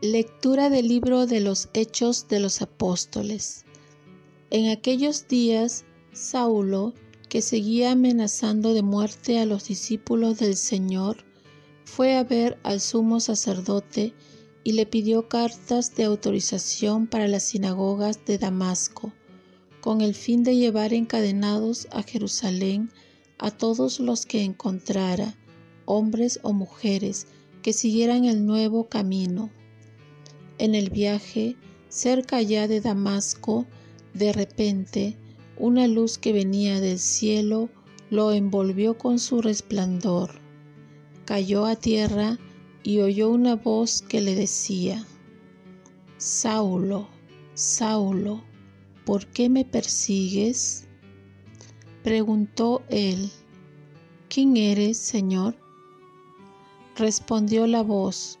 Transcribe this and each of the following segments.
Lectura del libro de los Hechos de los Apóstoles. En aquellos días, Saulo, que seguía amenazando de muerte a los discípulos del Señor, fue a ver al sumo sacerdote y le pidió cartas de autorización para las sinagogas de Damasco, con el fin de llevar encadenados a Jerusalén a todos los que encontrara, hombres o mujeres, que siguieran el nuevo camino en el viaje, cerca ya de Damasco, de repente, una luz que venía del cielo lo envolvió con su resplandor. Cayó a tierra y oyó una voz que le decía, Saulo, Saulo, ¿por qué me persigues? Preguntó él, ¿quién eres, Señor? Respondió la voz,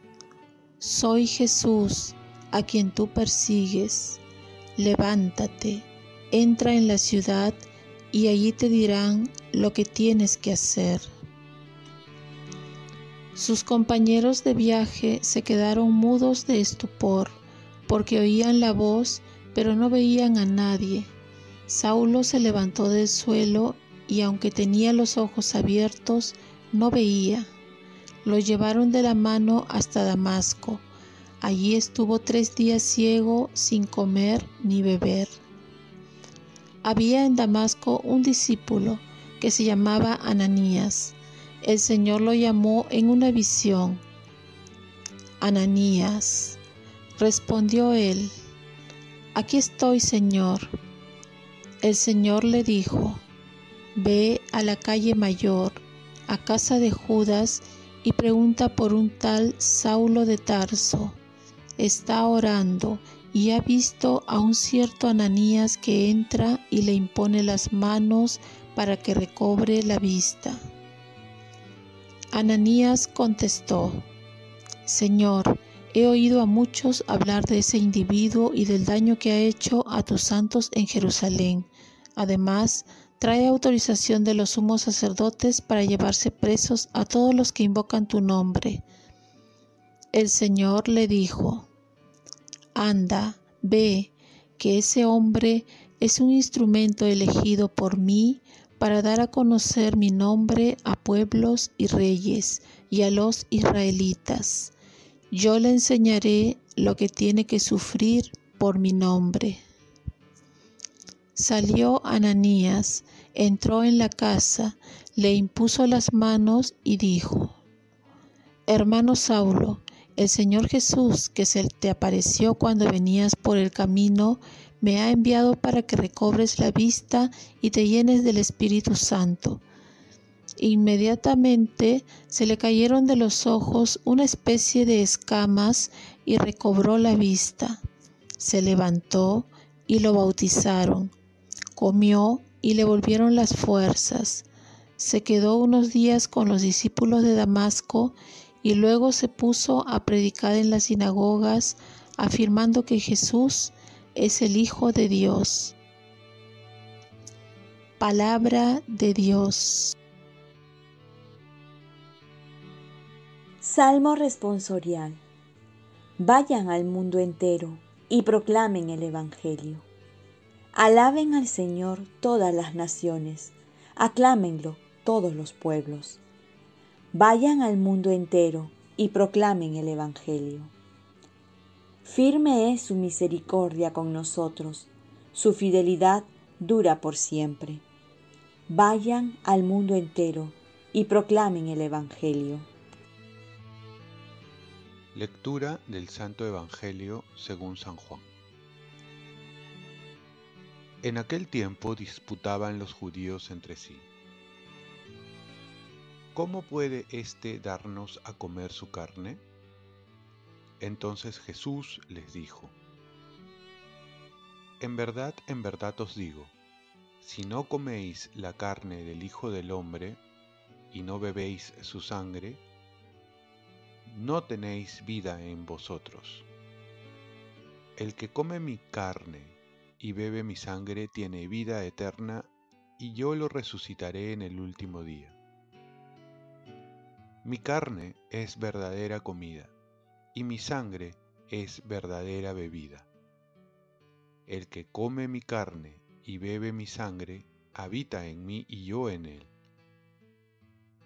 soy Jesús, a quien tú persigues. Levántate, entra en la ciudad y allí te dirán lo que tienes que hacer. Sus compañeros de viaje se quedaron mudos de estupor, porque oían la voz, pero no veían a nadie. Saulo se levantó del suelo y aunque tenía los ojos abiertos, no veía. Lo llevaron de la mano hasta Damasco. Allí estuvo tres días ciego, sin comer ni beber. Había en Damasco un discípulo que se llamaba Ananías. El Señor lo llamó en una visión. Ananías. Respondió él, Aquí estoy, Señor. El Señor le dijo, Ve a la calle mayor, a casa de Judas, y pregunta por un tal Saulo de Tarso. Está orando y ha visto a un cierto Ananías que entra y le impone las manos para que recobre la vista. Ananías contestó, Señor, he oído a muchos hablar de ese individuo y del daño que ha hecho a tus santos en Jerusalén. Además, trae autorización de los sumos sacerdotes para llevarse presos a todos los que invocan tu nombre. El Señor le dijo, Anda, ve, que ese hombre es un instrumento elegido por mí para dar a conocer mi nombre a pueblos y reyes y a los israelitas. Yo le enseñaré lo que tiene que sufrir por mi nombre. Salió Ananías, entró en la casa, le impuso las manos y dijo, Hermano Saulo, el Señor Jesús, que se te apareció cuando venías por el camino, me ha enviado para que recobres la vista y te llenes del Espíritu Santo. Inmediatamente se le cayeron de los ojos una especie de escamas y recobró la vista. Se levantó y lo bautizaron comió y le volvieron las fuerzas. Se quedó unos días con los discípulos de Damasco y luego se puso a predicar en las sinagogas, afirmando que Jesús es el Hijo de Dios. Palabra de Dios. Salmo responsorial. Vayan al mundo entero y proclamen el Evangelio. Alaben al Señor todas las naciones, aclámenlo todos los pueblos. Vayan al mundo entero y proclamen el Evangelio. Firme es su misericordia con nosotros, su fidelidad dura por siempre. Vayan al mundo entero y proclamen el Evangelio. Lectura del Santo Evangelio según San Juan. En aquel tiempo disputaban los judíos entre sí. ¿Cómo puede éste darnos a comer su carne? Entonces Jesús les dijo, En verdad, en verdad os digo, si no coméis la carne del Hijo del Hombre y no bebéis su sangre, no tenéis vida en vosotros. El que come mi carne y bebe mi sangre tiene vida eterna, y yo lo resucitaré en el último día. Mi carne es verdadera comida, y mi sangre es verdadera bebida. El que come mi carne y bebe mi sangre, habita en mí y yo en él.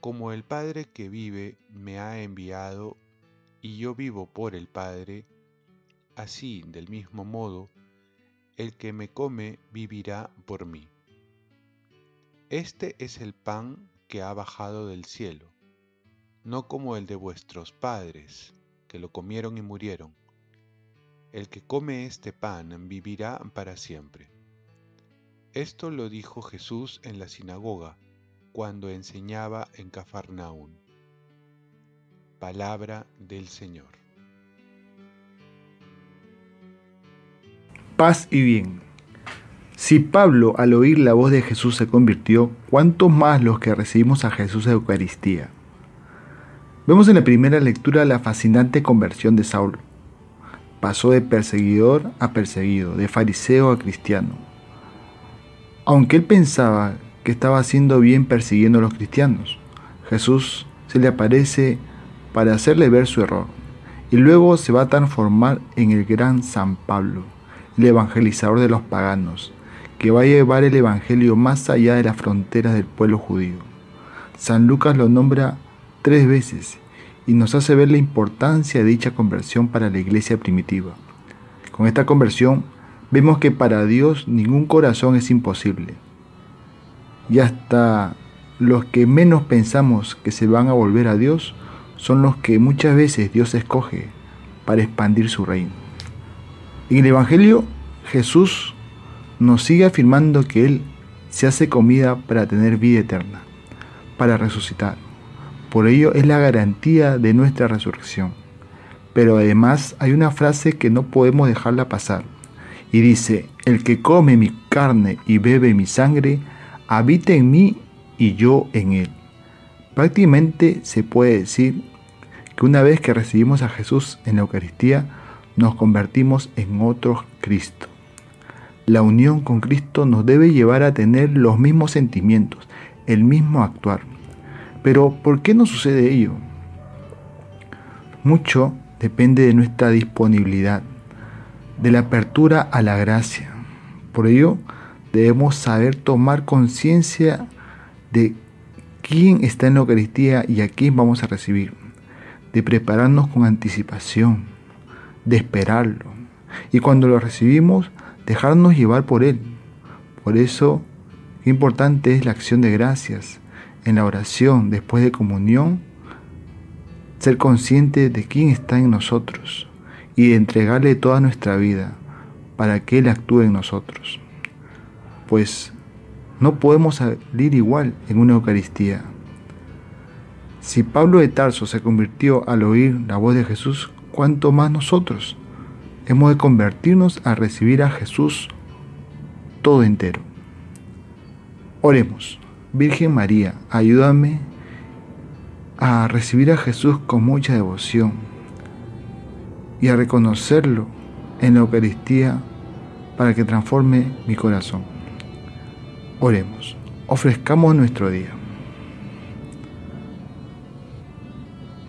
Como el Padre que vive me ha enviado y yo vivo por el Padre, así del mismo modo, el que me come vivirá por mí. Este es el pan que ha bajado del cielo, no como el de vuestros padres, que lo comieron y murieron. El que come este pan vivirá para siempre. Esto lo dijo Jesús en la sinagoga, cuando enseñaba en Cafarnaún. Palabra del Señor. Paz y bien. Si Pablo al oír la voz de Jesús se convirtió, ¿cuántos más los que recibimos a Jesús en Eucaristía? Vemos en la primera lectura la fascinante conversión de Saulo pasó de perseguidor a perseguido, de fariseo a cristiano. Aunque él pensaba que estaba haciendo bien persiguiendo a los cristianos, Jesús se le aparece para hacerle ver su error y luego se va a transformar en el gran San Pablo, el evangelizador de los paganos, que va a llevar el Evangelio más allá de las fronteras del pueblo judío. San Lucas lo nombra tres veces y nos hace ver la importancia de dicha conversión para la iglesia primitiva. Con esta conversión vemos que para Dios ningún corazón es imposible. Y hasta los que menos pensamos que se van a volver a Dios son los que muchas veces Dios escoge para expandir su reino. En el Evangelio Jesús nos sigue afirmando que Él se hace comida para tener vida eterna, para resucitar. Por ello es la garantía de nuestra resurrección. Pero además hay una frase que no podemos dejarla pasar. Y dice, el que come mi carne y bebe mi sangre, habita en mí y yo en él. Prácticamente se puede decir que una vez que recibimos a Jesús en la Eucaristía, nos convertimos en otro Cristo. La unión con Cristo nos debe llevar a tener los mismos sentimientos, el mismo actuar. Pero ¿por qué no sucede ello? Mucho depende de nuestra disponibilidad, de la apertura a la gracia. Por ello, debemos saber tomar conciencia de quién está en la Eucaristía y a quién vamos a recibir, de prepararnos con anticipación, de esperarlo, y cuando lo recibimos, dejarnos llevar por él. Por eso, qué importante es la acción de gracias, en la oración después de comunión, ser consciente de quién está en nosotros y de entregarle toda nuestra vida para que Él actúe en nosotros. Pues no podemos salir igual en una Eucaristía. Si Pablo de Tarso se convirtió al oír la voz de Jesús, ¿cuánto más nosotros? Hemos de convertirnos a recibir a Jesús todo entero. Oremos. Virgen María, ayúdame a recibir a Jesús con mucha devoción y a reconocerlo en la Eucaristía para que transforme mi corazón. Oremos, ofrezcamos nuestro día.